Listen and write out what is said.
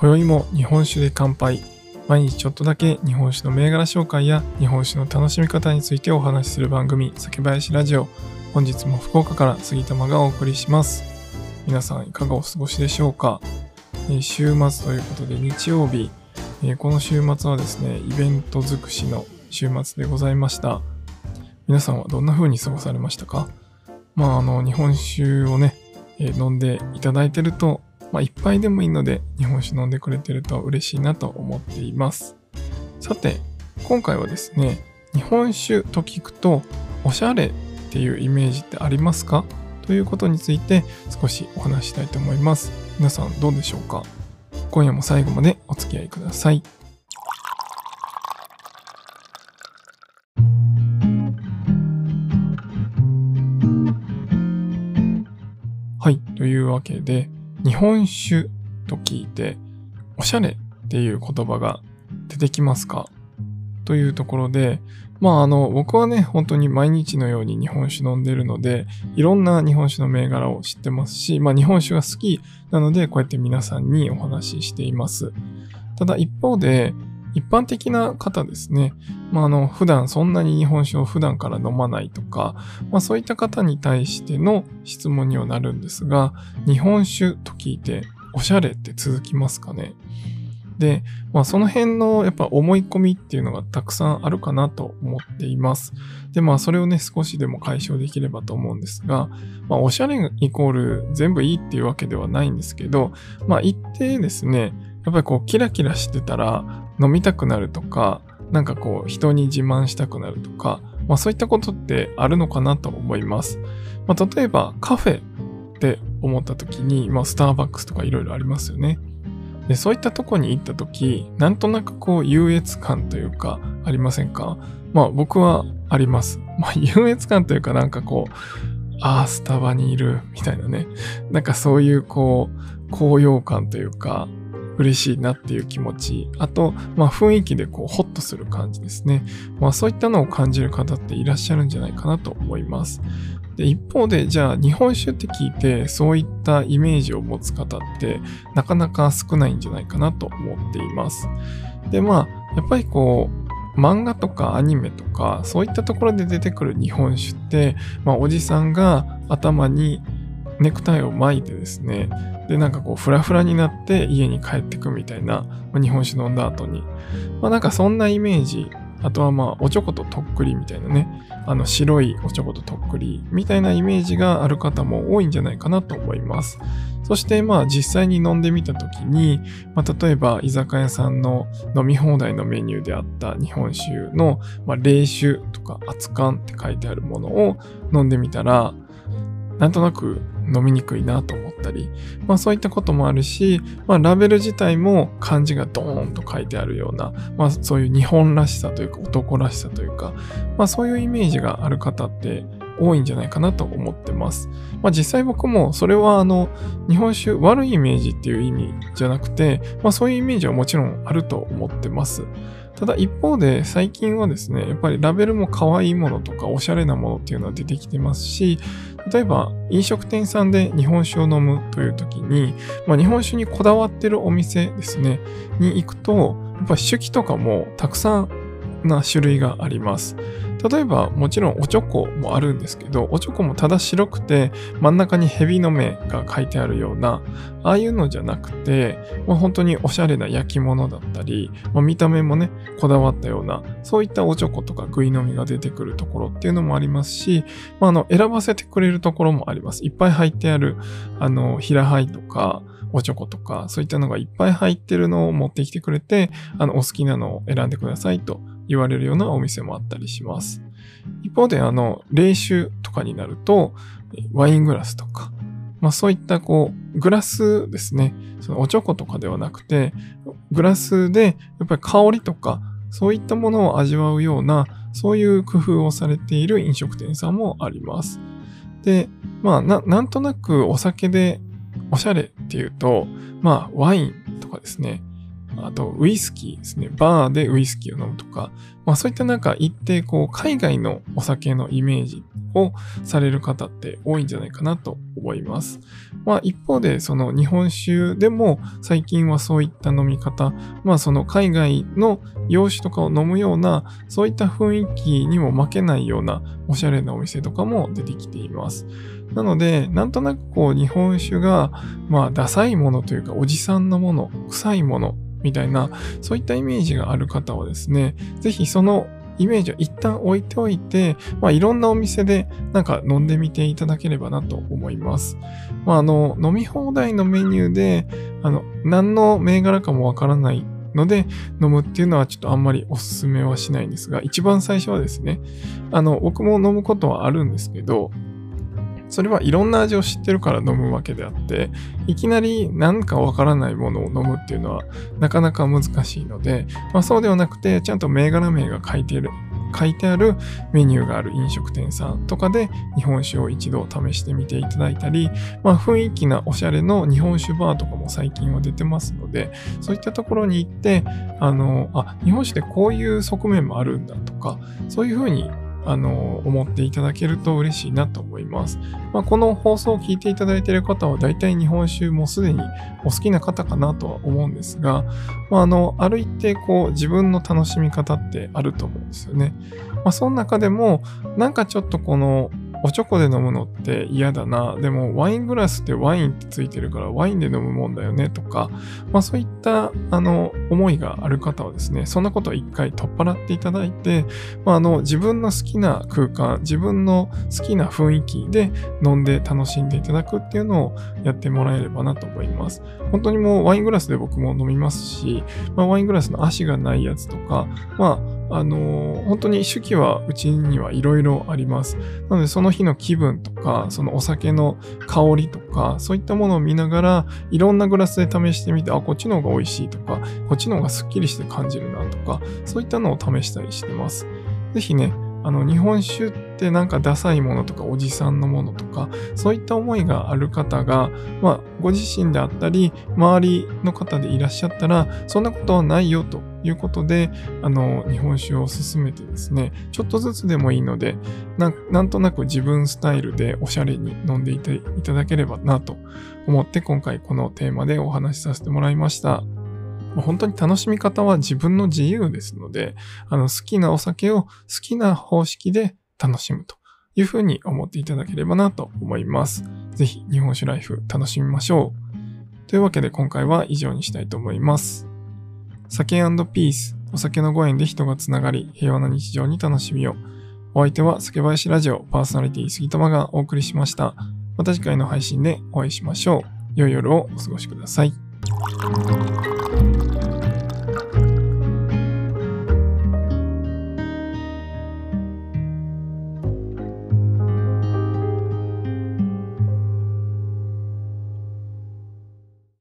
今宵も日本酒で乾杯。毎日ちょっとだけ日本酒の銘柄紹介や日本酒の楽しみ方についてお話しする番組、酒林ラジオ。本日も福岡から杉玉がお送りします。皆さんいかがお過ごしでしょうか、え、週末ということで日曜日、え、この週末はですね、イベント尽くしの週末でございました。皆さんはどんな風に過ごされましたか？まあ、あの、日本酒をね、え、飲んでいただいてると、まあ、一杯でもいいので日本酒飲んでくれてると嬉しいなと思っています。さて、今回はですね、日本酒と聞くと、おしゃれっていうイメージってありますか？ということについて少しお話したいと思います。皆さんどうでしょうか？今夜も最後までお付き合いください。はい。というわけで、日本酒と聞いて、おしゃれっていう言葉が出てきますか？というところで、まああの、僕はね、本当に毎日のように日本酒飲んでるので、いろんな日本酒の銘柄を知ってますし、まあ日本酒が好きなので、こうやって皆さんにお話ししています。ただ一方で、一般的な方ですね。まあ、あの、普段そんなに日本酒を普段から飲まないとか、まあ、そういった方に対しての質問にはなるんですが、日本酒と聞いて、おしゃれって続きますかねで、まあ、その辺のやっぱ思い込みっていうのがたくさんあるかなと思っています。で、まあ、それをね、少しでも解消できればと思うんですが、まあ、おしゃれイコール全部いいっていうわけではないんですけど、まあ、一定ですね、やっぱりこうキラキラしてたら飲みたくなるとか、なんかこう人に自慢したくなるとか、まあそういったことってあるのかなと思います。まあ例えばカフェって思った時に、まあスターバックスとかいろいろありますよね。で、そういったとこに行った時、なんとなくこう優越感というかありませんか？まあ僕はあります。まあ 優越感というかなんかこう、ああ、スタバにいるみたいなね。なんかそういうこう、高揚感というか、嬉しいなっていう気持ち、あと、まあ雰囲気でこうホッとする感じですね。まあそういったのを感じる方っていらっしゃるんじゃないかなと思います。で一方で、じゃあ日本酒って聞いてそういったイメージを持つ方ってなかなか少ないんじゃないかなと思っています。で、まあやっぱりこう漫画とかアニメとかそういったところで出てくる日本酒って、まあ、おじさんが頭にネクタイを巻いてですね、で、なんかこう、フラフラになって家に帰ってくみたいな、まあ、日本酒飲んだ後に。まあなんかそんなイメージ。あとはまあ、おちょこととっくりみたいなね。あの、白いおちょこととっくりみたいなイメージがある方も多いんじゃないかなと思います。そしてまあ実際に飲んでみたときに、まあ、例えば居酒屋さんの飲み放題のメニューであった日本酒の、まあ、冷酒とか熱燗って書いてあるものを飲んでみたら、なんとなく飲みにくいなと思ったり、まあそういったこともあるし、まあラベル自体も漢字がドーンと書いてあるような、まあそういう日本らしさというか男らしさというか、まあそういうイメージがある方って多いんじゃないかなと思ってます。まあ実際僕もそれはあの日本酒悪いイメージっていう意味じゃなくて、まあそういうイメージはもちろんあると思ってます。ただ一方で最近はですね、やっぱりラベルも可愛いものとかおしゃれなものっていうのは出てきてますし、例えば飲食店さんで日本酒を飲むという時に、まあ、日本酒にこだわってるお店ですね、に行くと、やっぱ酒器とかもたくさんな種類があります。例えば、もちろんおちょこもあるんですけど、おちょこもただ白くて真ん中に蛇の目が書いてあるような、ああいうのじゃなくて、まあ、本当におしゃれな焼き物だったり、まあ、見た目もね、こだわったような、そういったおちょことかぐいのみが出てくるところっていうのもありますし、まあ、あの、選ばせてくれるところもあります。いっぱい入ってある、あの、平灰とか、おちょことか、そういったのがいっぱい入ってるのを持ってきてくれて、あの、お好きなのを選んでくださいと言われるようなお店もあったりします。一方で、あの、冷酒とかになると、ワイングラスとか、まあそういったこう、グラスですね。そのおちょことかではなくて、グラスでやっぱり香りとか、そういったものを味わうような、そういう工夫をされている飲食店さんもあります。で、まあな、なんとなくお酒でおしゃれっていうと、まあワインとかですね。あとウイスキーですね。バーでウイスキーを飲むとか、まあそういったなんか一定こう海外のお酒のイメージをされる方って多いんじゃないかなと思います。まあ一方でその日本酒でも最近はそういった飲み方、まあその海外の洋酒とかを飲むようなそういった雰囲気にも負けないようなおしゃれなお店とかも出てきています。なので、なんとなくこう日本酒がまあダサいものというかおじさんのもの、臭いものみたいなそういったイメージがある方はですね、ぜひそのイメージを一旦置いておいて、まあ、いろんなお店でなんか飲んでみていただければなと思います。まあ、あの、飲み放題のメニューで、あの、何の銘柄かもわからないので飲むっていうのはちょっとあんまりおすすめはしないんですが、一番最初はですね、あの、僕も飲むことはあるんですけど、それはいろんな味を知ってるから飲むわけであって、いきなり何かわからないものを飲むっていうのはなかなか難しいので、まあ、そうではなくて、ちゃんと銘柄名が書いてる、書いてあるメニューがある飲食店さんとかで日本酒を一度試してみていただいたり、まあ、雰囲気なおしゃれの日本酒バーとかも最近は出てますので、そういったところに行って、あの、あ、日本酒ってこういう側面もあるんだとか、そういうふうにあの、思っていただけると嬉しいなと思います。まあ、この放送を聞いていただいている方は大体日本酒もすでにお好きな方かなとは思うんですが、まあ、あの、ある一定こう自分の楽しみ方ってあると思うんですよね。まあ、その中でもなんかちょっとこのおちょこで飲むのって嫌だな。でもワイングラスってワインってついてるからワインで飲むもんだよねとか、まあそういったあの思いがある方はですね、そんなことを一回取っ払っていただいて、まあ、あの自分の好きな空間、自分の好きな雰囲気で飲んで楽しんでいただくっていうのをやってもらえればなと思います。本当にもうワイングラスで僕も飲みますし、まあ、ワイングラスの足がないやつとか、まああの本当に手記はうちにはいろいろあります。なのでその日の気分とか、そのお酒の香りとか、そういったものを見ながら、いろんなグラスで試してみて、あ、こっちの方が美味しいとか、こっちの方がスッキリして感じるなとか、そういったのを試したりしてます。ぜひね、あの、日本酒ってなんかダサいものとかおじさんのものとか、そういった思いがある方が、まあ、ご自身であったり、周りの方でいらっしゃったら、そんなことはないよということで、あの、日本酒を進めてですね、ちょっとずつでもいいので、ななんとなく自分スタイルでおしゃれに飲んでいていただければなと思って今回このテーマでお話しさせてもらいました。本当に楽しみ方は自分の自由ですので、あの好きなお酒を好きな方式で楽しむというふうに思っていただければなと思います。ぜひ日本酒ライフ楽しみましょう。というわけで今回は以上にしたいと思います。酒ピース、お酒のご縁で人がつながり、平和な日常に楽しみを。お相手は酒林ラジオパーソナリティ杉玉がお送りしました。また次回の配信でお会いしましょう。良い夜をお過ごしください。